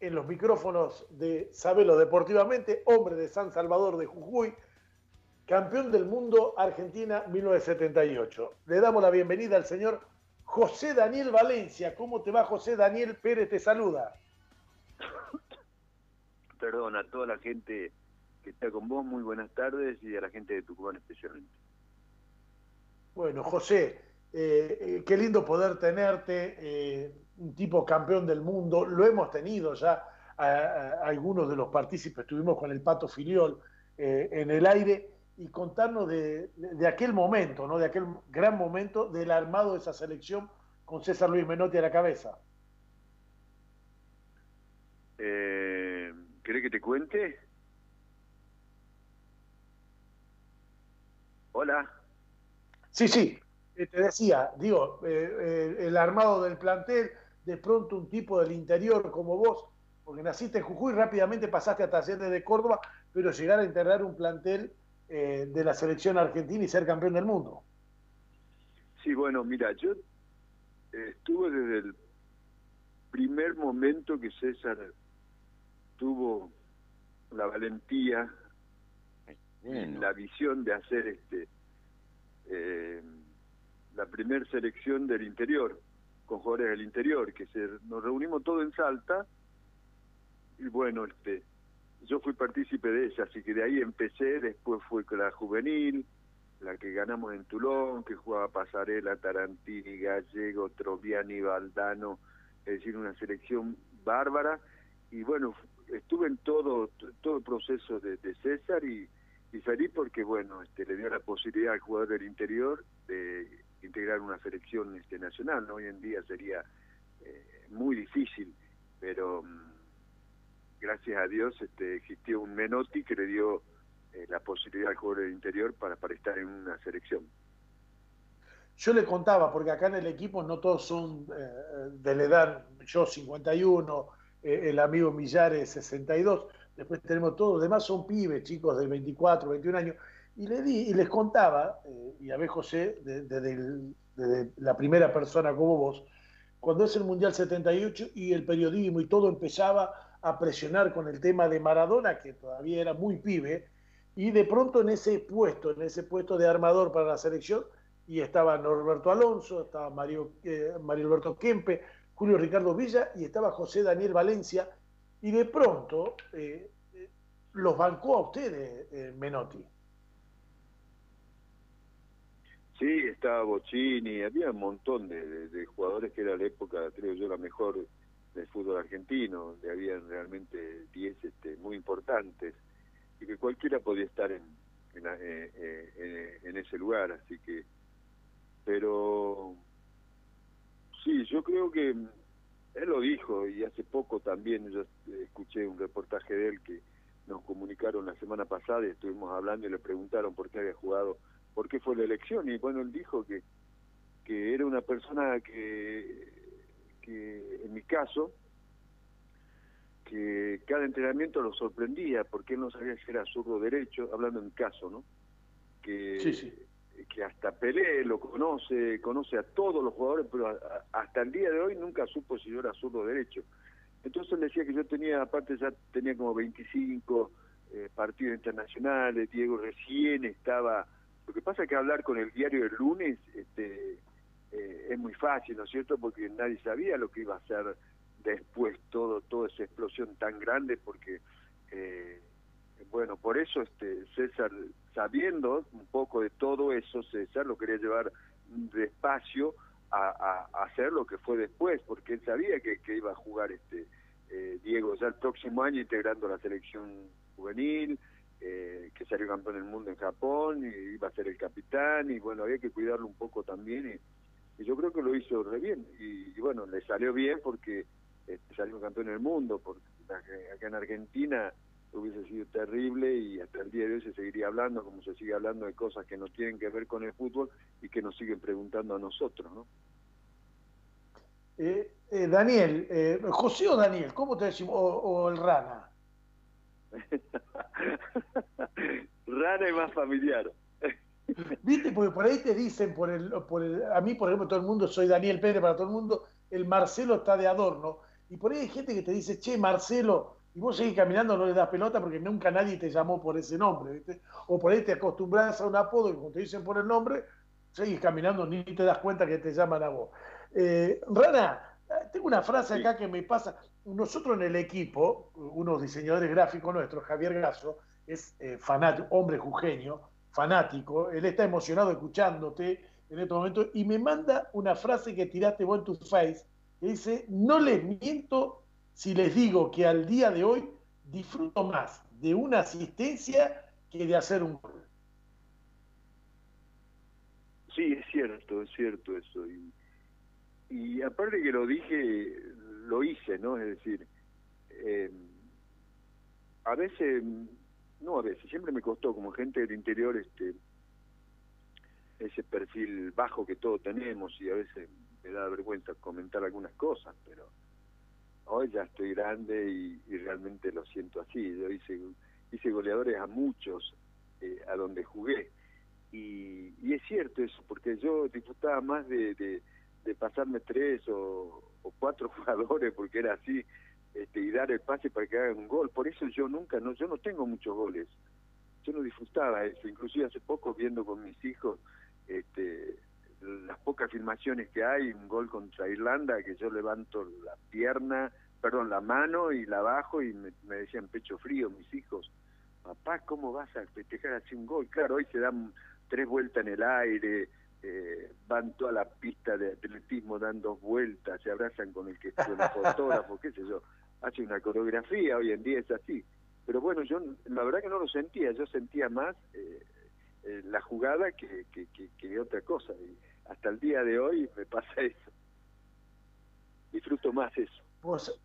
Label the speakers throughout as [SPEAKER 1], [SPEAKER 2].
[SPEAKER 1] en los micrófonos de Sabelo Deportivamente, hombre de San Salvador de Jujuy, campeón del mundo Argentina 1978. Le damos la bienvenida al señor José Daniel Valencia. ¿Cómo te va José Daniel Pérez? Te saluda.
[SPEAKER 2] Perdón, a toda la gente que está con vos, muy buenas tardes y a la gente de Tucumán especialmente.
[SPEAKER 1] Bueno, José, eh, eh, qué lindo poder tenerte, eh, un tipo campeón del mundo, lo hemos tenido ya, algunos de los partícipes estuvimos con el Pato Filiol en el aire y contarnos de, aquel momento, ¿no? de aquel gran momento del armado de esa selección con César Luis Menotti a la cabeza.
[SPEAKER 2] Eh, ¿Querés que te cuente? Hola.
[SPEAKER 1] Sí, sí, eh, te decía, digo, eh, eh, el armado del plantel, de pronto un tipo del interior como vos, porque naciste en Jujuy, rápidamente pasaste a Talleres de Córdoba, pero llegar a integrar un plantel de la selección argentina y ser campeón del mundo.
[SPEAKER 2] Sí, bueno, mira, yo estuve desde el primer momento que César tuvo la valentía, la visión de hacer este eh, la primer selección del interior, con jugadores del interior, que se, nos reunimos todos en Salta, y bueno, este yo fui partícipe de ella, así que de ahí empecé, después fue con la juvenil, la que ganamos en Tulón, que jugaba Pasarela, Tarantini, Gallego, Troviani, Valdano, es decir, una selección bárbara, y bueno, estuve en todo, todo el proceso de César y y feliz porque bueno este le dio la posibilidad al jugador del interior de integrar una selección este nacional hoy en día sería eh, muy difícil pero mm, gracias a Dios este existió un Menotti que le dio eh, la posibilidad al jugador del interior para para estar en una selección.
[SPEAKER 1] Yo le contaba porque acá en el equipo no todos son eh, de la edad yo 51 el amigo Millares 62 después tenemos todos, los demás son pibes, chicos de 24, 21 años, y, le di, y les contaba, eh, y a ver José, desde la primera persona como vos, cuando es el Mundial 78 y el periodismo y todo empezaba a presionar con el tema de Maradona, que todavía era muy pibe, y de pronto en ese puesto, en ese puesto de armador para la selección, y estaba Norberto Alonso, estaba Mario, eh, Mario Alberto Kempe, Julio Ricardo Villa y estaba José Daniel Valencia, y de pronto eh, los bancó a ustedes, eh, Menotti.
[SPEAKER 2] Sí, estaba Bocini, había un montón de, jugadores que era la época, creo yo, la mejor del fútbol argentino, donde habían realmente 10 este, muy importantes y que cualquiera podía estar en, en, eh, en ese lugar, así que, pero sí, yo creo que él lo dijo y hace poco también yo escuché un reportaje de él que nos comunicaron la semana pasada y estuvimos hablando y le preguntaron por qué había jugado, por qué fue la elección y bueno, él dijo que, que era una persona que, que en mi caso, que cada entrenamiento lo sorprendía porque él no sabía si era zurdo derecho, hablando en mi caso, ¿no? Que, sí, sí que hasta Pelé lo conoce, conoce a todos los jugadores, pero hasta el día de hoy nunca supo si yo era zurdo derecho. Entonces decía que yo tenía, aparte ya tenía como 25 eh, partidos internacionales, Diego recién estaba... Lo que pasa es que hablar con el diario el lunes este, eh, es muy fácil, ¿no es cierto? Porque nadie sabía lo que iba a ser después todo toda esa explosión tan grande, porque eh, bueno, por eso este César, sabiendo un poco de todo eso, César lo quería llevar despacio a, hacer lo que fue después, porque él sabía que, iba a jugar este eh, Diego ya el próximo año integrando la selección juvenil, eh, que salió campeón del mundo en Japón, y iba a ser el capitán, y bueno, había que cuidarlo un poco también, y, yo creo que lo hizo re bien, y, bueno, le salió bien porque este, salió campeón del mundo, porque acá en Argentina hubiese sido terrible y hasta el día de hoy se seguiría hablando, como se sigue hablando de cosas que no tienen que ver con el fútbol y que nos siguen preguntando a nosotros, ¿no?
[SPEAKER 1] Eh, eh, Daniel, eh, José o Daniel, ¿cómo te decimos? O, el Rana.
[SPEAKER 2] Rana es más familiar.
[SPEAKER 1] Viste, porque por ahí te dicen, por el, por el, a mí por ejemplo todo el mundo, soy Daniel Pérez para todo el mundo, el Marcelo está de adorno Y por ahí hay gente que te dice, che, Marcelo, y vos seguís caminando, no le das pelota porque nunca nadie te llamó por ese nombre, ¿viste? O por ahí te acostumbras a un apodo y cuando te dicen por el nombre, seguís caminando, ni te das cuenta que te llaman a vos. Eh, Rana, tengo una frase acá que me pasa. Nosotros en el equipo, unos diseñadores gráficos nuestros, Javier Gaso, es eh, fanático, hombre jujeño, fanático, él está emocionado escuchándote en este momento y me manda una frase que tiraste vos en tu face, que dice, no les miento si les digo que al día de hoy disfruto más de una asistencia que de hacer un gol.
[SPEAKER 2] Sí, es cierto, es cierto eso. Y, y aparte que lo dije, lo hice, ¿no? Es decir, eh, a veces, no a veces, siempre me costó como gente del interior este ese perfil bajo que todos tenemos y a veces me da vergüenza comentar algunas cosas, pero hoy ya estoy grande y, realmente lo siento así. Yo hice, hice goleadores a muchos eh, a donde jugué y, y, es cierto eso, porque yo disfrutaba más de, de, pasarme tres o, cuatro jugadores, porque era así, este, y dar el pase para que hagan un gol. Por eso yo nunca, no, yo no tengo muchos goles. Yo no disfrutaba eso. Inclusive hace poco viendo con mis hijos este, las pocas filmaciones que hay, un gol contra Irlanda, que yo levanto la pierna, perdón, la mano y la bajo y me, decían pecho frío mis hijos. Papá, ¿cómo vas a festejar así un gol? Claro, hoy se dan tres vueltas en el aire, eh, van toda la pista de atletismo dando vueltas, se abrazan con el que es el fotógrafo, qué sé yo, hace una coreografía, hoy en día es así. Pero bueno, yo la verdad que no lo sentía, yo sentía más eh, eh, la jugada que, que, que, otra cosa. Y hasta el día de hoy me pasa eso. Disfruto más eso.
[SPEAKER 1] Vos,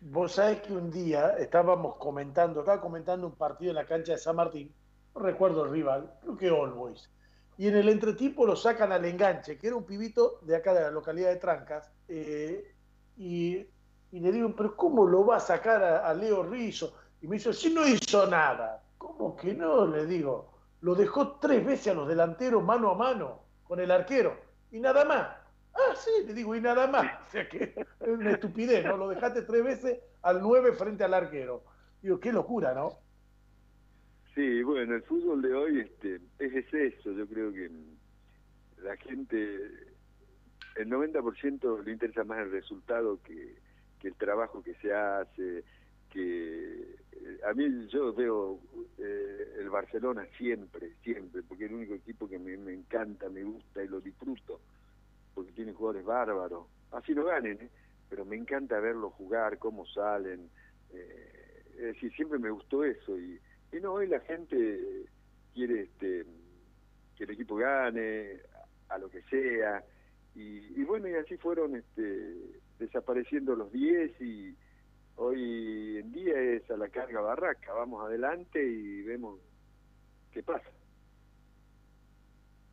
[SPEAKER 1] vos sabés que un día estábamos comentando, estaba comentando un partido en la cancha de San Martín, no recuerdo el rival, creo que All Boys. Y en el entretiempo lo sacan al enganche, que era un pibito de acá de la localidad de Trancas. Eh, y, le digo, pero ¿cómo lo va a sacar a, a Leo Rizzo? Y me dice, si no hizo nada. ¿Cómo que no? Le digo lo dejó tres veces a los delanteros mano a mano con el arquero y nada más. Ah, sí, le digo, y nada más. O sea que es una estupidez, ¿no? Lo dejaste tres veces al nueve frente al arquero. Digo, qué locura, ¿no?
[SPEAKER 2] Sí, bueno, el fútbol de hoy este, es eso. Yo creo que la gente, el 90% le interesa más el resultado que, que el trabajo que se hace, que a mí yo veo eh, el Barcelona siempre, siempre, porque es el único equipo que me, encanta, me gusta y lo disfruto, porque tiene jugadores bárbaros. Así no ganen, ¿eh? pero me encanta verlos jugar, cómo salen. Eh, es decir, siempre me gustó eso. Y, y no, hoy la gente quiere este, que el equipo gane, a, lo que sea. Y, bueno, y así fueron este, desapareciendo los 10 y Hoy en día es a la carga barraca, vamos adelante y vemos qué pasa.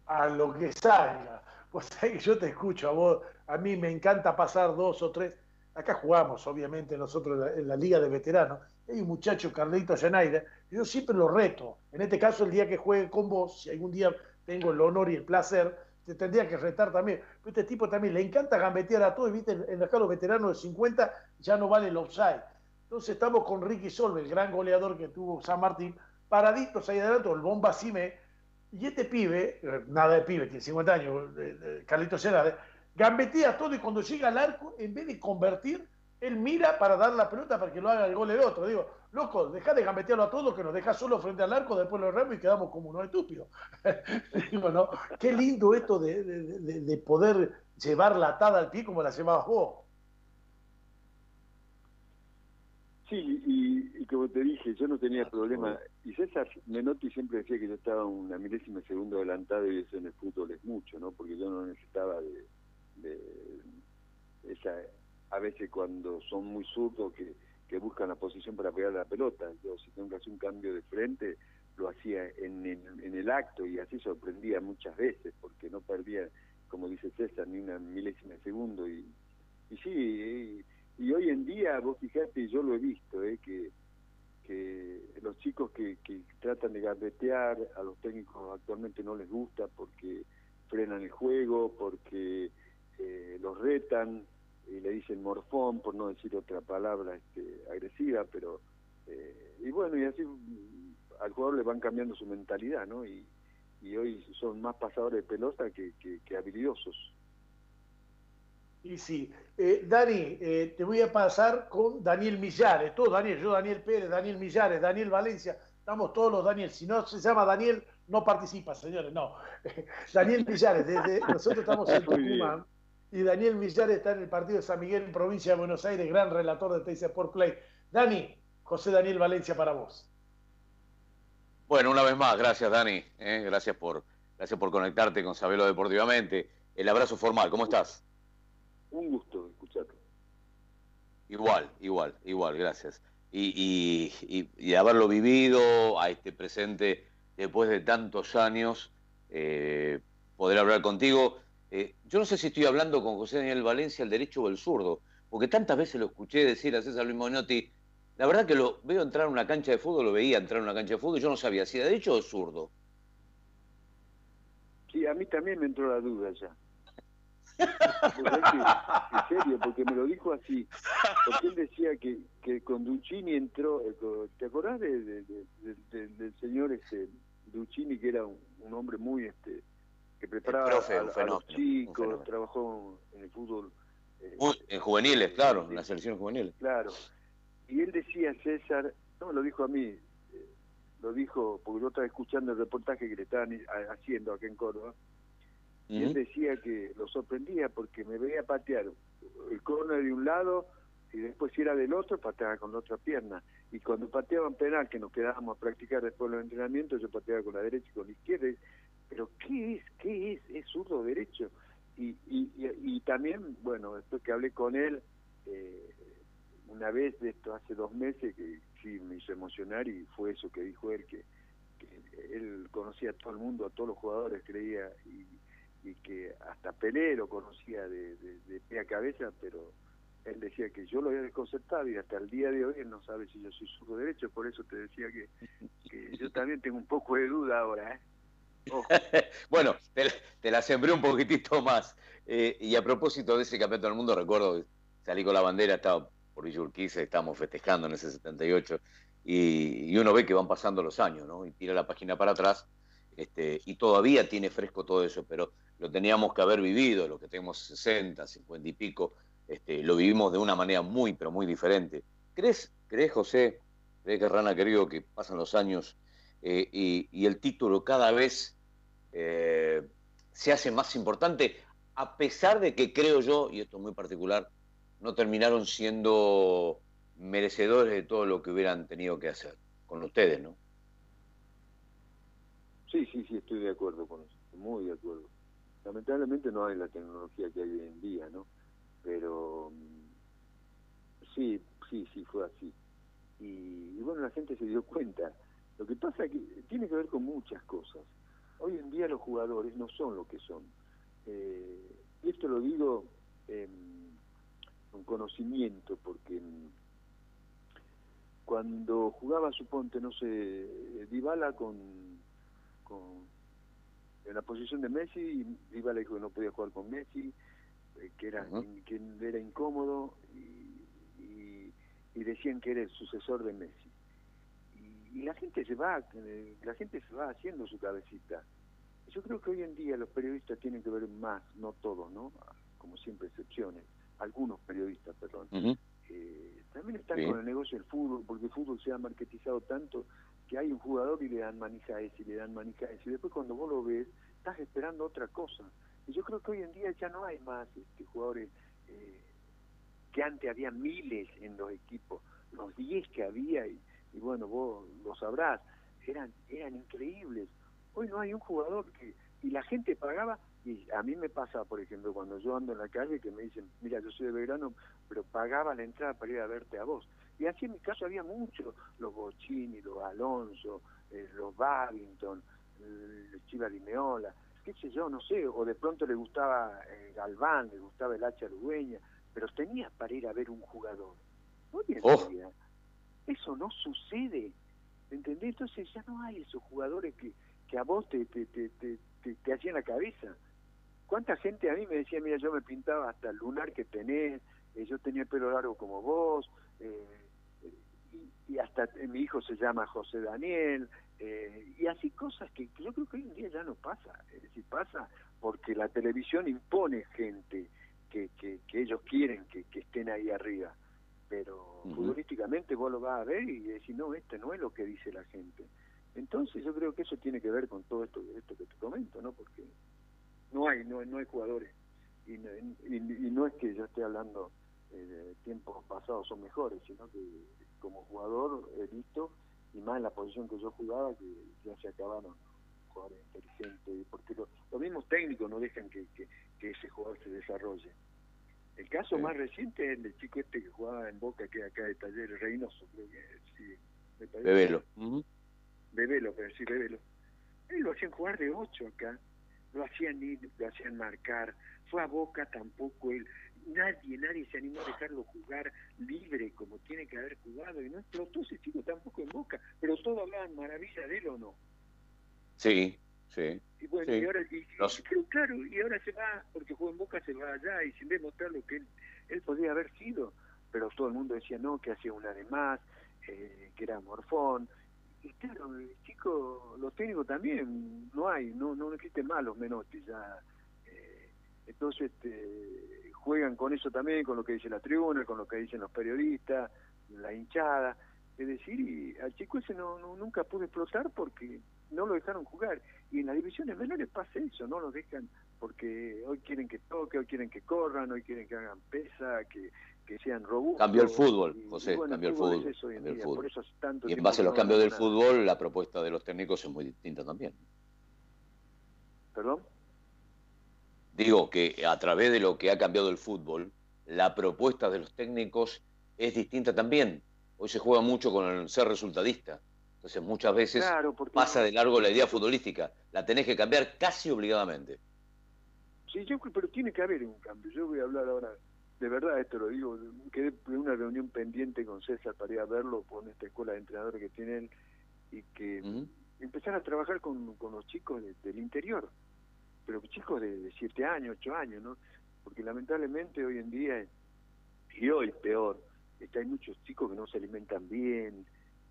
[SPEAKER 1] A lo que salga. Pues yo te escucho a vos, a mí me encanta pasar dos o tres. Acá jugamos, obviamente, nosotros en la, Liga de Veteranos. Hay un muchacho, Carlito Zenaida, yo siempre lo reto. En este caso, el día que juegue con vos, si algún día tengo el honor y el placer, te tendría que retar también. Pero este tipo también le encanta gambetear a todos, viste, en, acá los veteranos de 50 ya no vale el offside. Entonces estamos con Ricky Solve, el gran goleador que tuvo San Martín, paraditos ahí adelante, el bomba Cime, y este pibe, eh, nada de pibe, tiene 50 años, Carlitos Cerade, gambetea todo y cuando llega al arco, en vez de convertir, él mira para dar la pelota para que lo haga el gol el otro. Digo, loco, deja de gambetearlo a todos que nos deja solo frente al arco, después lo remo y quedamos como unos estúpidos. Digo, ¿no? Qué lindo esto de, poder llevar la atada al pie como la llevabas vos.
[SPEAKER 2] Sí, y, como te dije, yo no tenía problema. Y César Menotti siempre decía que yo estaba una milésima de segundo adelantado y eso en el fútbol es mucho, ¿no? Porque yo no necesitaba de, de esa a veces cuando son muy zurdos que, que buscan la posición para pegar la pelota. Yo si tengo que hacer un cambio de frente, lo hacía en el, en el acto y así sorprendía muchas veces porque no perdía, como dice César, ni una milésima de segundo. Y, y sí, y, hoy en día, vos fijate, yo lo he visto, eh, que, que los chicos que, que tratan de garbetear, a los técnicos actualmente no les gusta porque frenan el juego, porque eh, los retan, y le dicen morfón, por no decir otra palabra este, agresiva, pero... Eh, y bueno, y así al jugador le van cambiando su mentalidad, ¿no? Y, y hoy son más pasadores de pelota que, que, habilidosos.
[SPEAKER 1] Y sí. Eh, Dani, eh, te voy a pasar con Daniel Millares. Tú, Daniel, yo, Daniel Pérez, Daniel Millares, Daniel Valencia. Estamos todos los Daniel. Si no se llama Daniel, no participa, señores. No. Daniel Millares, desde, nosotros estamos en Tucumán. Y Daniel Millares está en el partido de San Miguel en provincia de Buenos Aires, gran relator de Teis Sport Play. Dani, José Daniel Valencia para vos.
[SPEAKER 3] Bueno, una vez más, gracias Dani, ¿eh? gracias, por, gracias por conectarte con Sabelo Deportivamente. El abrazo formal, ¿cómo estás?
[SPEAKER 2] Un gusto escucharte.
[SPEAKER 3] Igual, igual, igual, gracias. Y, y, haberlo vivido a este presente después de tantos años, eh, poder hablar contigo. Eh, yo no sé si estoy hablando con José Daniel Valencia el derecho o el zurdo, porque tantas veces lo escuché decir a César Luis Monotti, la verdad que lo veo entrar a una cancha de fútbol, lo veía entrar a una cancha de fútbol, yo no sabía si era derecho o zurdo.
[SPEAKER 2] Sí, a mí también me entró la duda ya. en serio, porque me lo dijo así. Porque él decía que, que con Duccini entró. Eh, ¿Te acordás de, del señor este, Duccini, que era un, hombre muy. este que preparaba a, los chicos, trabajó en el fútbol.
[SPEAKER 3] Eh, en juveniles, claro, en la selección juvenil.
[SPEAKER 2] Claro y él decía, César, no me lo dijo a mí, eh, lo dijo porque yo estaba escuchando el reportaje que le estaban haciendo acá en Córdoba, y él decía que lo sorprendía porque me veía patear el córner de un lado y después si era del otro pateaba con la otra pierna y cuando pateaban penal que nos quedábamos a practicar después de los entrenamientos yo pateaba con la derecha y con la izquierda pero qué es qué es es zurdo derecho y, y, y, también bueno después que hablé con él eh, una vez de esto hace dos meses que sí me hizo emocionar y fue eso que dijo él, que, él conocía a todo el mundo, a todos los jugadores, creía, y, que hasta Pelé lo conocía de, de, pie a cabeza, pero él decía que yo lo había desconcertado y hasta el día de hoy él no sabe si yo soy zurdo derecho, por eso te decía que, yo también tengo un poco de duda ahora. ¿eh?
[SPEAKER 3] bueno, te, la sembré un poquitito más. Eh, y a propósito de ese campeonato del mundo, recuerdo salí con la bandera, estaba por Villa estamos festejando en ese 78, y, uno ve que van pasando los años, ¿no? Y tira la página para atrás, este, y todavía tiene fresco todo eso, pero lo teníamos que haber vivido, lo que tenemos 60, 50 y pico, este, lo vivimos de una manera muy, pero muy diferente. ¿Crees, crees José, crees que Rana querido, que pasan los años eh, y, el título cada vez eh, se hace más importante, a pesar de que creo yo, y esto es muy particular, no terminaron siendo merecedores de todo lo que hubieran tenido que hacer con ustedes, ¿no?
[SPEAKER 2] Sí, sí, sí, estoy de acuerdo con eso, muy de acuerdo. Lamentablemente no hay la tecnología que hay hoy en día, ¿no? Pero mm, sí, sí, sí, fue así. Y, bueno, la gente se dio cuenta. Lo que pasa es que tiene que ver con muchas cosas. Hoy en día los jugadores no son lo que son. Eh, y esto lo digo... Eh, un conocimiento, porque cuando jugaba, suponte, no sé, Dybala con, con en la posición de Messi, Dybala dijo que no podía jugar con Messi, eh, que era que era incómodo y, y, decían que era el sucesor de Messi. Y, y, la gente se va, eh, la gente se va haciendo su cabecita. Yo creo que hoy en día los periodistas tienen que ver más, no todos, ¿no? Como siempre excepciones algunos periodistas, perdón, eh, también están con el negocio del fútbol, porque el fútbol se ha marketizado tanto que hay un jugador y le dan manija a ese, y le dan manija a ese, y después cuando vos lo ves, estás esperando otra cosa. Y yo creo que hoy en día ya no hay más este, jugadores eh, que antes había miles en los equipos, los 10 que había, y, y, bueno, vos lo sabrás, eran, eran increíbles. Hoy no hay un jugador que, y la gente pagaba y a mí me pasa, por ejemplo, cuando yo ando en la calle que me dicen, mira, yo soy de Belgrano, pero pagaba la entrada para ir a verte a vos. Y así en mi caso había muchos, los Bochini, los Alonso, eh, los Babington, el Chiva Limeola, qué sé yo, no sé, o de pronto le gustaba eh, Galván, le gustaba el Hacha Lugueña, pero tenías para ir a ver un jugador. Hoy en oh. día, eso no sucede, ¿entendés? Entonces ya no hay esos jugadores que, que a vos te, te, te, te, te hacían la cabeza. ¿Cuánta gente a mí me decía, mira, yo me pintaba hasta el lunar que tenés, eh, yo tenía pelo largo como vos, y, hasta mi hijo se llama José Daniel, y así cosas que, yo creo que hoy en día ya no pasa, es decir, pasa porque la televisión impone gente que, que, ellos quieren que, estén ahí arriba, pero futbolísticamente vos lo vas a ver y decís, no, este no es lo que dice la gente. Entonces yo creo que eso tiene que ver con todo esto, esto que te comento, ¿no? Porque no hay, no, no hay jugadores. Y, no es que yo esté hablando eh, de tiempos pasados son mejores, sino que como jugador he visto, y más en la posición que yo jugaba, que ya se acabaron jugadores inteligentes, porque los mismos técnicos no dejan que, que, ese jugador se desarrolle. El caso más reciente es el del chico este que jugaba en Boca, que acá de Talleres, Reynoso, creo que sí.
[SPEAKER 3] Bebelo.
[SPEAKER 2] Bebelo, pero sí, Bebelo. Él lo hacían jugar de ocho acá, lo hacían ir, lo hacían marcar, fue a Boca tampoco él, nadie, nadie se animó a dejarlo jugar libre como tiene que haber jugado. Y no explotó ese chico tampoco en Boca, pero todos hablaban maravilla de él o no.
[SPEAKER 3] Sí, sí.
[SPEAKER 2] Y bueno, y ahora, pero claro, y ahora se va, porque jugó en Boca, se va allá y sin demostrar lo que él, él podía haber sido, pero todo el mundo decía no, que hacía una de más, eh, que era morfón, y claro, el chico, los técnicos también, no hay, no no existen más los menotes ya. Eh, entonces este, juegan con eso también, con lo que dice la tribuna, con lo que dicen los periodistas, la hinchada. Es decir, y al chico ese no, nunca pudo explotar porque no lo dejaron jugar. Y en las divisiones menores pasa eso, no lo dejan porque hoy quieren que toque, hoy quieren que corran, hoy quieren que hagan pesa, que, que sean robustos.
[SPEAKER 3] Cambió el fútbol, José, cambió el fútbol. y en base a los cambios del fútbol, la propuesta de los técnicos es muy distinta también.
[SPEAKER 2] ¿Perdón?
[SPEAKER 3] Digo que a través de lo que ha cambiado el fútbol, la propuesta de los técnicos es distinta también. Hoy se juega mucho con el ser resultadista. Entonces muchas veces pasa de largo la idea futbolística. La tenés que cambiar casi obligadamente.
[SPEAKER 2] Sí, yo, pero tiene que haber un cambio. Yo voy a hablar ahora de verdad esto lo digo, quedé en una reunión pendiente con César para ir a verlo con esta escuela de entrenadores que tienen y que empezar a trabajar con, con los chicos del interior, pero chicos de, siete años, ocho años, ¿no? Porque lamentablemente hoy en día, y hoy peor, está hay muchos chicos que no se alimentan bien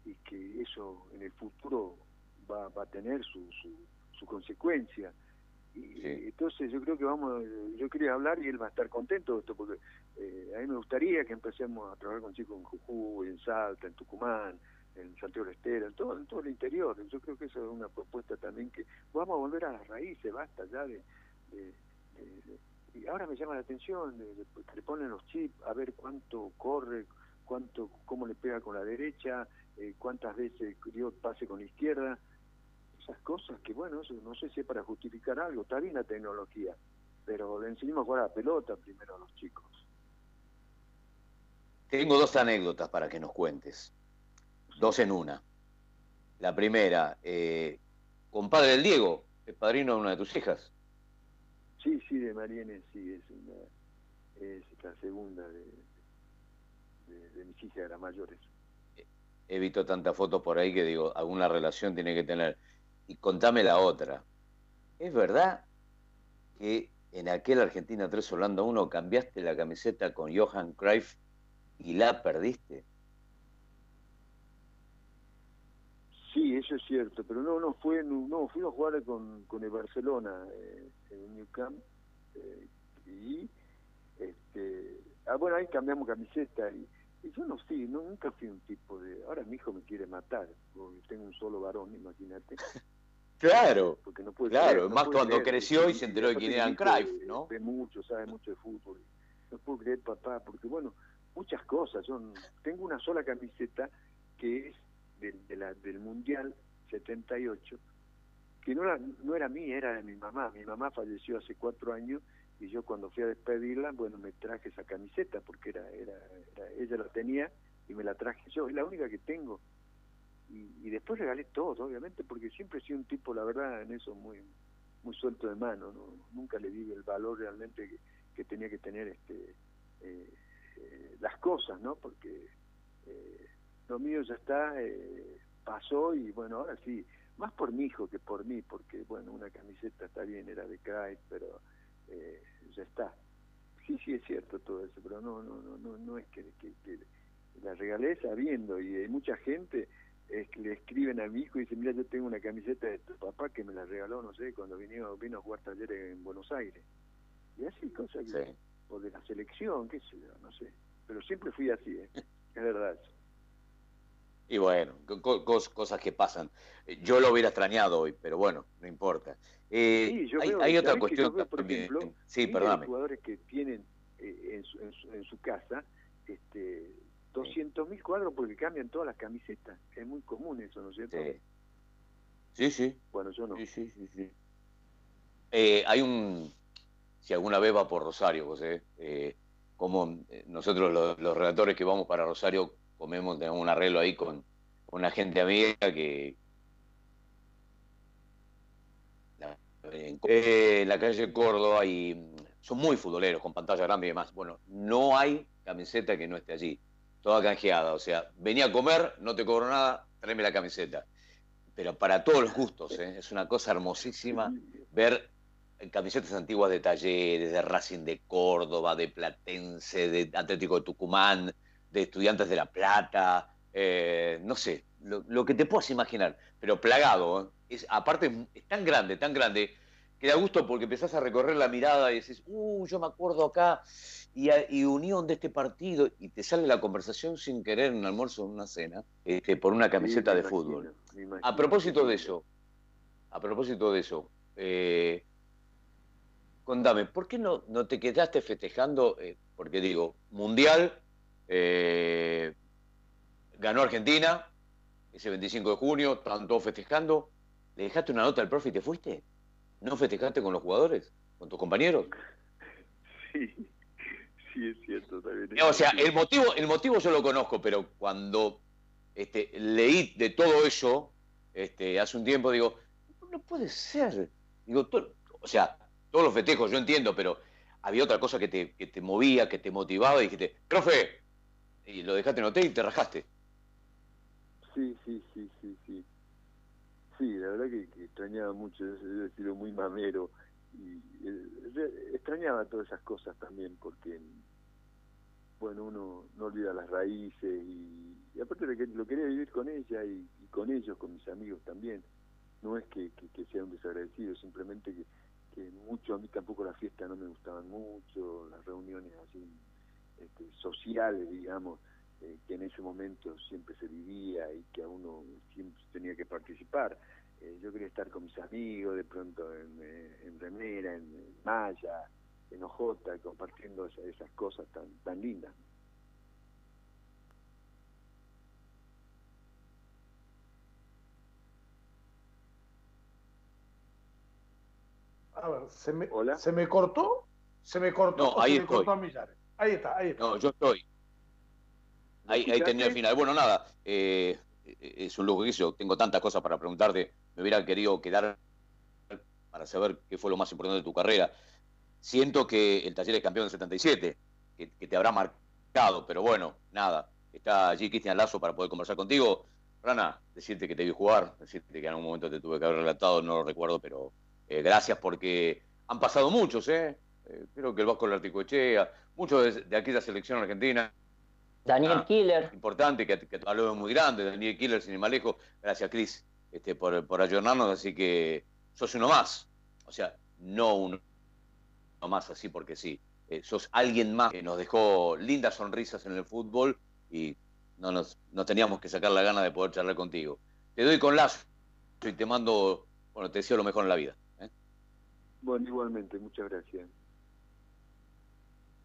[SPEAKER 2] y que eso en el futuro va, va a tener su, su, su consecuencia. Y entonces yo creo que vamos, yo quería hablar y él va a estar contento de esto, porque eh, a mí me gustaría que empecemos a trabajar con chicos en Jujuy, en Salta, en Tucumán, en Santiago del Estero, en todo, en todo el interior. Yo creo que eso es una propuesta también que vamos a volver a las raíces, basta ya de... y ahora me llama la atención, de, que le ponen los chips a ver cuánto corre, cuánto cómo le pega con la derecha, eh, cuántas veces dio pase con la izquierda esas cosas que, bueno, eso no sé si es para justificar algo, está bien la tecnología, pero le enseñamos a jugar a la pelota primero a los chicos.
[SPEAKER 3] Tengo dos anécdotas para que nos cuentes, dos en una. La primera, eh, compadre del Diego, el padrino de una de tus hijas.
[SPEAKER 2] Sí, sí, de Mariene, sí, es, es la segunda de, de, mis hijas, las mayores.
[SPEAKER 3] He visto tantas fotos por ahí que digo, alguna relación tiene que tener. Y contame la otra. ¿Es verdad que en aquel Argentina 3 Holanda 1 cambiaste la camiseta con Johan Cruyff y la perdiste?
[SPEAKER 2] Sí, eso es cierto, pero no, no fue, no, fui a jugar con, con el Barcelona eh, en New Camp eh, y este, ah, bueno ahí cambiamos camiseta y, yo no sí, no, nunca fui un tipo de, ahora mi hijo me quiere matar, porque tengo un solo varón, imagínate.
[SPEAKER 3] Claro, porque no puede claro, más cuando creció y se enteró de quién era Cruyff, ¿no?
[SPEAKER 2] Ve mucho, sabe mucho de fútbol. No puedo creer, papá, porque bueno, muchas cosas. Yo tengo una sola camiseta que es del, de la, del Mundial 78, que no era, no era mía, era de mi mamá. Mi mamá falleció hace cuatro años y yo cuando fui a despedirla, bueno, me traje esa camiseta porque era, era, era ella la tenía y me la traje yo. Es la única que tengo y, después regalé todo, obviamente, porque siempre he sido un tipo, la verdad, en eso muy muy suelto de mano, ¿no? nunca le di el valor realmente que, tenía que tener este eh, eh, las cosas, ¿no? Porque eh, lo mío ya está, pasó y bueno, ahora sí, más por mi hijo que por mí, porque bueno, una camiseta está bien, era de Craig, pero ya está. sí, sí es cierto todo eso, pero no, no, no, no, no es que, la regalé sabiendo y hay mucha gente es que le escriben a mi hijo y dicen, mira, yo tengo una camiseta de tu papá que me la regaló, no sé, cuando vino, vino a jugar en Buenos Aires. Y así, cosas que, o de la selección, qué sé yo, no sé. Pero siempre fui así, ¿eh? es verdad.
[SPEAKER 3] Y bueno, cosas que pasan. Yo lo hubiera extrañado hoy, pero bueno, no importa. Eh, hay, otra cuestión
[SPEAKER 2] por ejemplo, sí, perdóname. jugadores que tienen eh, en, su, en, su, casa este, 200 mil cuadros porque cambian todas las camisetas. Es muy común eso, ¿no es cierto?
[SPEAKER 3] Sí, sí.
[SPEAKER 2] Bueno, yo no.
[SPEAKER 3] Sí, sí, sí. Eh, hay un, si alguna vez va por Rosario, José, eh, como nosotros los, los redactores que vamos para Rosario comemos, tenemos un arreglo ahí con una gente amiga que, en la calle Córdoba y son muy futboleros, con pantalla grande y demás. Bueno, no hay camiseta que no esté allí, toda canjeada. O sea, venía a comer, no te cobro nada, tráeme la camiseta. Pero para todos los gustos, ¿eh? es una cosa hermosísima ver camisetas antiguas de talleres, de Racing de Córdoba, de Platense, de Atlético de Tucumán, de Estudiantes de La Plata, eh, no sé, lo, que te puedas imaginar, pero plagado. ¿eh? Es, aparte, es tan grande, tan grande, que da gusto porque empezás a recorrer la mirada y decís, uh, yo me acuerdo acá, y, unión de este partido, y te sale la conversación sin querer en un almuerzo o en una cena, este, por una camiseta de fútbol. a propósito de eso, a propósito de eso, eh, contame, ¿por qué no, no te quedaste festejando? Eh, porque digo, Mundial, eh, ganó Argentina, ese 25 de junio, todos festejando. ¿Le dejaste una nota al profe y te fuiste? ¿No festejaste con los jugadores? ¿Con tus compañeros?
[SPEAKER 2] Sí, sí es cierto.
[SPEAKER 3] o sea, el motivo, el motivo yo lo conozco, pero cuando este, leí de todo eso este, hace un tiempo, digo, no puede ser. Digo, o sea, todos los festejos yo entiendo, pero había otra cosa que te, que te movía, que te motivaba y dijiste, profe, y lo dejaste en hotel y te rajaste.
[SPEAKER 2] Sí, sí, sí, sí, sí. Sí, la verdad que, extrañaba mucho, he sido muy mamero y eh, extrañaba todas esas cosas también porque, bueno, uno no olvida las raíces y, aparte de que lo quería vivir con ella y, con ellos, con mis amigos también. No es que, sea un desagradecido, simplemente que, que mucho, a mí tampoco las fiestas no me gustaban mucho, las reuniones así este, sociales, digamos, eh, que en ese momento siempre se vivía y que a uno siempre tenía que participar. Eh, yo quería estar con mis amigos, de pronto en, eh, en Remera, en, Maya, en Ojota, compartiendo esas, cosas tan, tan lindas.
[SPEAKER 1] A ver, ¿se me, ¿se me cortó? ¿Se me cortó
[SPEAKER 3] no, ahí se me cortó
[SPEAKER 1] a Millares? Ahí está, ahí está.
[SPEAKER 3] No, yo estoy. Ahí, ahí tenía el final. Bueno, nada, eh, es un lujo que yo tengo tantas cosas para preguntarte. Me hubiera querido quedar para saber qué fue lo más importante de tu carrera. Siento que el taller es campeón del 77, que, que te habrá marcado, pero bueno, nada. Está allí Cristian Lazo para poder conversar contigo. Rana, decirte que te vi jugar, decirte que en algún momento te tuve que haber relatado, no lo recuerdo, pero eh, gracias porque han pasado muchos, ¿eh? ¿eh? creo que el Vasco Larticochea, muchos de, de aquella selección argentina
[SPEAKER 4] Daniel ah, Killer.
[SPEAKER 3] Importante, que, que es muy grande, Daniel Killer, sin ir más lejos. Gracias, Cris, este, por, por ayudarnos. Así que sos uno más. O sea, no uno más así porque sí. Eh, sos alguien más que nos dejó lindas sonrisas en el fútbol y no nos no teníamos que sacar la gana de poder charlar contigo. Te doy con lazo y te mando, bueno, te deseo lo mejor en la vida.
[SPEAKER 2] Bueno, igualmente, muchas gracias.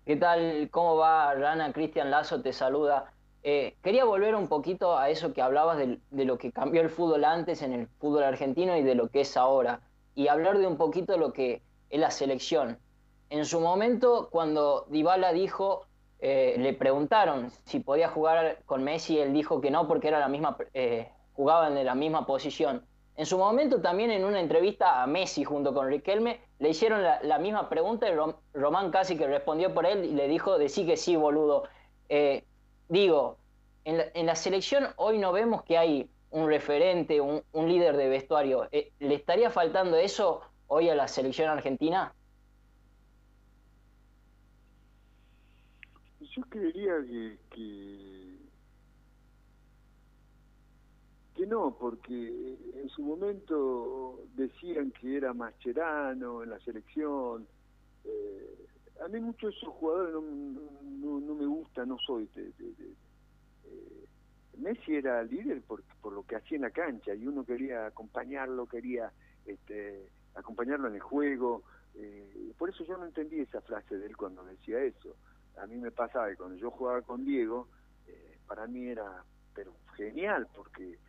[SPEAKER 4] ¿Qué tal? ¿Cómo va, Rana? Cristian Lazo te saluda. Eh, quería volver un poquito a eso que hablabas de, lo que cambió el fútbol antes en el fútbol argentino y de lo que es ahora. Y hablar de un poquito de lo que es la selección. En su momento, cuando Dybala dijo, eh, le preguntaron si podía jugar con Messi, él dijo que no porque era la misma, eh, jugaban en la misma posición. En su momento también en una entrevista a Messi junto con Riquelme le hicieron la, misma pregunta y Román casi que respondió por él y le dijo, decí que sí, boludo. Eh, digo, en la, selección hoy no vemos que hay un referente, un, líder de vestuario. Eh, ¿Le estaría faltando eso hoy a la selección argentina?
[SPEAKER 2] yo creería que, que no, porque en su momento decían que era Mascherano en la selección. Eh, a mí muchos de esos jugadores no, no, me gustan, no soy de, eh, Messi era líder por, por lo que hacía en la cancha y uno quería acompañarlo, quería este, acompañarlo en el juego. Eh, por eso yo no entendí esa frase de él cuando decía eso. A mí me pasaba que cuando yo jugaba con Diego, eh, para mí era pero genial, porque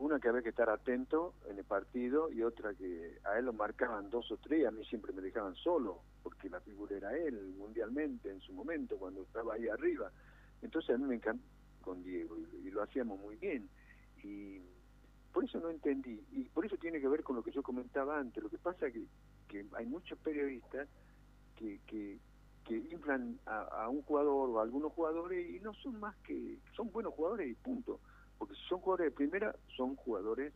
[SPEAKER 2] una que había que estar atento en el partido y otra que a él lo marcaban dos o tres, a mí siempre me dejaban solo, porque la figura era él mundialmente en su momento, cuando estaba ahí arriba. Entonces a mí me encantó con Diego y, lo hacíamos muy bien. Y por eso no entendí, y por eso tiene que ver con lo que yo comentaba antes. Lo que pasa es que, que hay muchos periodistas que, que, que inflan a, a, un jugador o a algunos jugadores y no son más que, son buenos jugadores y punto porque si son jugadores de primera, son jugadores,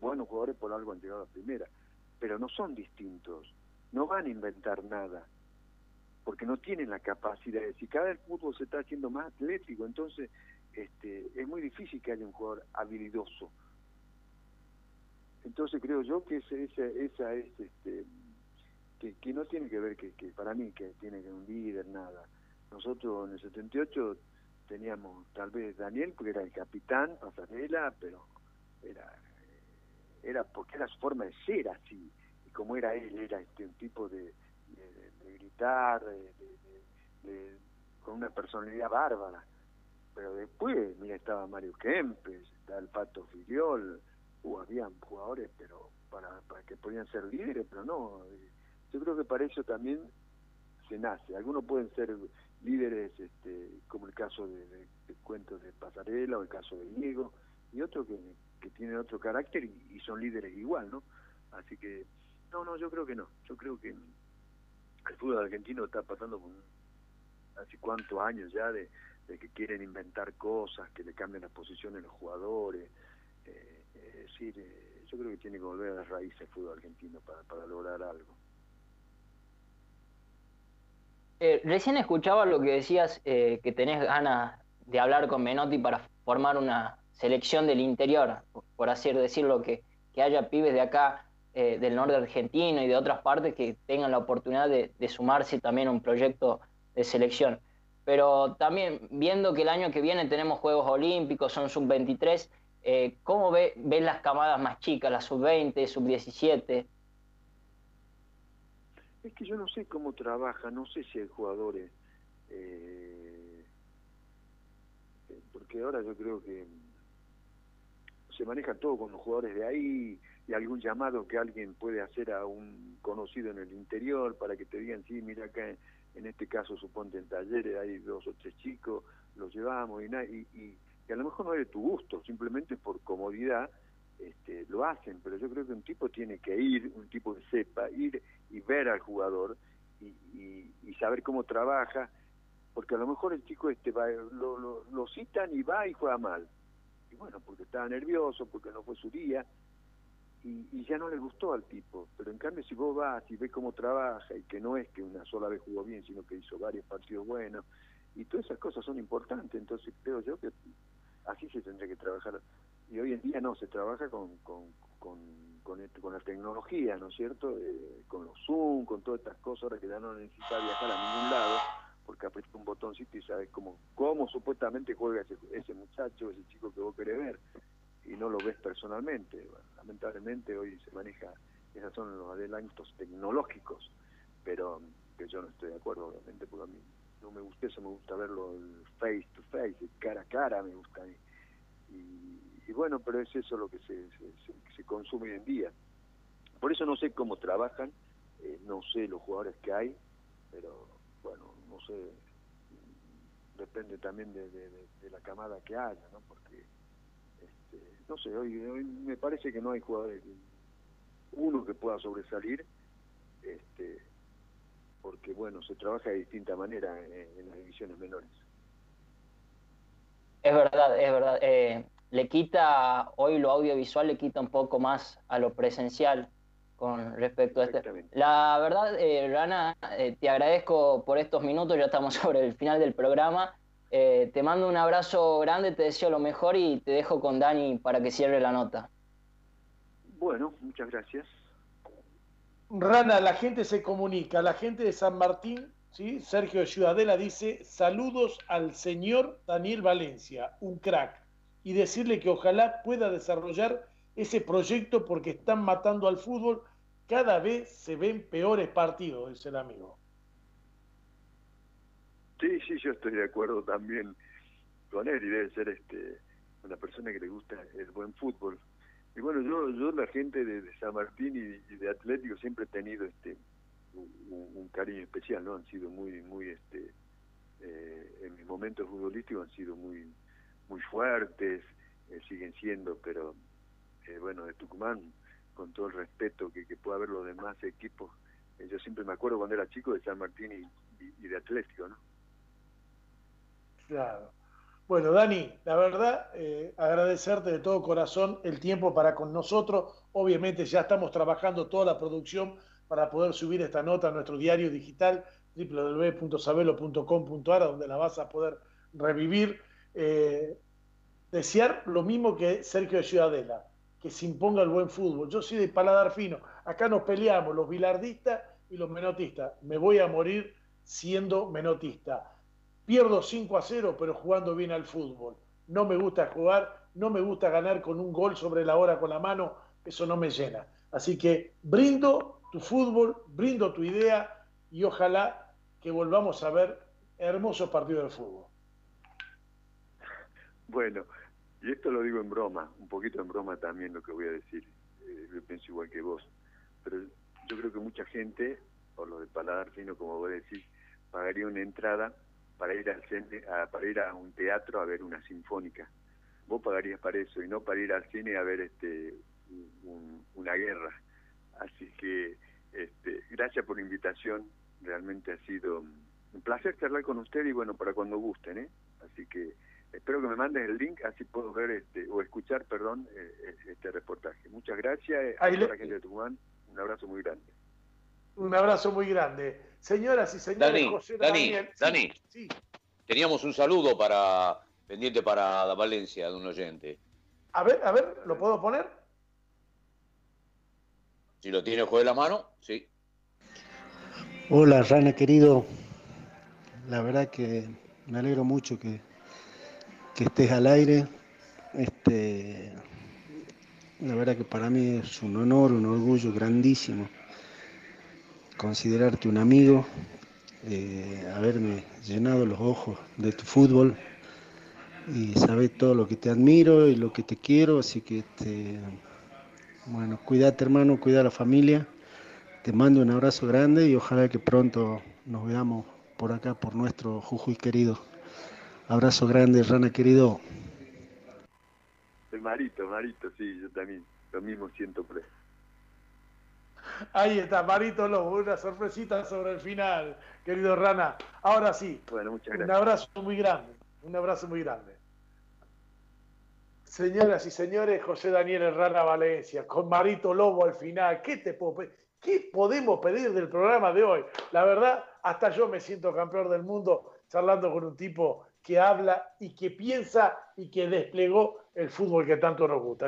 [SPEAKER 2] buenos jugadores por algo han llegado a primera, pero no son distintos, no van a inventar nada, porque no tienen la capacidad de cada el fútbol se está haciendo más atlético, entonces este, es muy difícil que haya un jugador habilidoso. Entonces creo yo que esa, esa, esa es, este, que, que no tiene que ver que, que para mí que tiene que un líder, nada. Nosotros en el 78 teníamos tal vez Daniel, porque era el capitán, pasarela, pero era era porque era su forma de ser así, y como era él, era este un tipo de, gritar, de, con una personalidad bárbara. Pero después, mira, estaba Mario Kempes, estaba el Pato Filiol, uh, habían jugadores, pero para, para que podían ser líderes, pero no. Yo creo que para eso también se nace. Algunos pueden ser líderes, este, como el caso de, de, cuentos de Pasarela o el caso de Diego, y otros que, que tienen otro carácter y, son líderes igual, ¿no? Así que, no, no, yo creo que no. Yo creo que el fútbol argentino está pasando con hace cuántos años ya de, que quieren inventar cosas, que le cambien las posiciones a los jugadores. Eh, es decir, eh, yo creo que tiene que volver a las raíces el fútbol argentino para, para lograr algo.
[SPEAKER 4] Eh, recién escuchaba lo que decías, eh, que tenés ganas de hablar con Menotti para formar una selección del interior, por así decirlo, que, que haya pibes de acá, eh, del norte argentino y de otras partes que tengan la oportunidad de, sumarse también a un proyecto de selección. Pero también viendo que el año que viene tenemos Juegos Olímpicos, son sub-23, ¿cómo ves ve las camadas más chicas, las sub-20, sub-17?
[SPEAKER 2] Es que yo no sé cómo trabaja, no sé si hay jugadores, eh, porque ahora yo creo que se maneja todo con los jugadores de ahí y algún llamado que alguien puede hacer a un conocido en el interior para que te digan, sí, mira acá en, este caso suponte en talleres hay dos o tres chicos, los llevamos y, y, y, y a lo mejor no es de tu gusto, simplemente por comodidad este, lo hacen, pero yo creo que un tipo tiene que ir, un tipo que sepa, ir y ver al jugador y, saber cómo trabaja, porque a lo mejor el chico este va, lo, lo, citan y va y juega mal. Y bueno, porque estaba nervioso, porque no fue su día, y, ya no le gustó al tipo. Pero en cambio, si vos vas y ves cómo trabaja, y que no es que una sola vez jugó bien, sino que hizo varios partidos buenos, y todas esas cosas son importantes, entonces creo yo que así se tendría que trabajar y hoy en día no, se trabaja con, con, con, con, este, con la tecnología, ¿no es cierto? Eh, con los Zoom, con todas estas cosas, ahora que ya no necesita viajar a ningún lado, porque aprieta un botoncito y sabes cómo, cómo supuestamente juega ese, ese muchacho, ese chico que vos querés ver, y no lo ves personalmente. lamentablemente hoy se maneja, esos son los adelantos tecnológicos, pero que yo no estoy de acuerdo, obviamente, porque a mí no me gusta eso, me gusta verlo face to face, cara a cara, me gusta. Y, y bueno, pero es eso lo que se, se, consume hoy en día. Por eso no sé cómo trabajan, eh, no sé los jugadores que hay, pero bueno, no sé, depende también de, la camada que haya, ¿no? Porque, este, no sé, hoy, hoy me parece que no hay jugadores, uno que pueda sobresalir, este, porque bueno, se trabaja de distinta manera en, las divisiones menores.
[SPEAKER 4] Es verdad, es verdad. Eh, le quita, hoy lo audiovisual le quita un poco más a lo presencial con respecto a este. La verdad, eh, Rana, eh, te agradezco por estos minutos, ya estamos sobre el final del programa. Eh, te mando un abrazo grande, te deseo lo mejor y te dejo con Dani para que cierre la nota.
[SPEAKER 2] Bueno, muchas gracias.
[SPEAKER 1] Rana, la gente se comunica, la gente de San Martín, ¿sí? Sergio de Ciudadela dice, saludos al señor Daniel Valencia, un crack, y decirle que ojalá pueda desarrollar ese proyecto porque están matando al fútbol, cada vez se ven peores partidos, dice el amigo.
[SPEAKER 2] Sí, sí, yo estoy de acuerdo también con él y debe ser este una persona que le gusta el buen fútbol. Y bueno, yo, yo la gente de, San Martín y, de Atlético siempre he tenido este un, cariño especial, ¿no? Han sido muy, muy, este, eh, en mis momentos futbolísticos han sido muy, muy fuertes, eh, siguen siendo, pero eh, bueno, de Tucumán, con todo el respeto que, que pueda haber los demás equipos, yo siempre me acuerdo cuando era chico de San Martín y de Atlético, ¿no?
[SPEAKER 1] Claro. Bueno, Dani, la verdad, eh, agradecerte de todo corazón el tiempo para con nosotros. Obviamente ya estamos trabajando toda la producción para poder subir esta nota a nuestro diario digital www.sabelo.com.ar, donde la vas a poder revivir. Eh, desear lo mismo que Sergio de Ciudadela, que se imponga el buen fútbol. Yo soy de paladar fino. Acá nos peleamos los bilardistas y los menotistas. Me voy a morir siendo menotista Pierdo 5 a 0, pero jugando bien al fútbol. No me gusta jugar, no me gusta ganar con un gol sobre la hora con la mano, eso no me llena. Así que brindo tu fútbol, brindo tu idea y ojalá que volvamos a ver hermosos partidos de fútbol.
[SPEAKER 2] Bueno, y esto lo digo en broma, un poquito en broma también lo que voy a decir. Eh, yo pienso igual que vos, pero yo creo que mucha gente, por lo de paladar fino, como vos decís, pagaría una entrada para ir al cine, a, para ir a un teatro a ver una sinfónica. Vos pagarías para eso y no para ir al cine a ver este una guerra. Así que este, gracias por la invitación. Realmente ha sido un placer charlar con usted y bueno, para cuando gusten, ¿eh? Así que espero que me mandes el link, así puedo ver este, o escuchar, perdón, eh, eh, este reportaje. Muchas gracias a la gente de Tucumán. Un abrazo muy grande.
[SPEAKER 1] Un abrazo muy grande. Señoras y señores,
[SPEAKER 3] Dani, José Dani, Dani, sí, teníamos un saludo para pendiente para la Valencia de un oyente.
[SPEAKER 1] A ver, a ver, ¿lo puedo poner?
[SPEAKER 3] Si lo tiene de la mano, sí.
[SPEAKER 5] Hola, Rana querido. La verdad que me alegro mucho que, que estés al aire. Este, la verdad que para mí es un honor, un orgullo grandísimo considerarte un amigo, eh, haberme llenado los ojos de tu fútbol y saber todo lo que te admiro y lo que te quiero, así que este, bueno, cuídate hermano, cuida a la familia, te mando un abrazo grande y ojalá que pronto nos veamos por acá, por nuestro Jujuy querido. Abrazo grande, Rana querido.
[SPEAKER 2] El marito, marito, sí, yo también, lo mismo siento por
[SPEAKER 1] Ahí está, Marito Lobo, una sorpresita sobre el final, querido Rana. Ahora sí,
[SPEAKER 2] bueno, muchas
[SPEAKER 1] gracias. un abrazo muy grande, un abrazo muy grande. Señoras y señores, José Daniel Rana Valencia, con Marito Lobo al final. ¿Qué, te ¿Qué podemos pedir del programa de hoy? La verdad, hasta yo me siento campeón del mundo charlando con un tipo que habla y que piensa y que desplegó el fútbol que tanto nos gusta.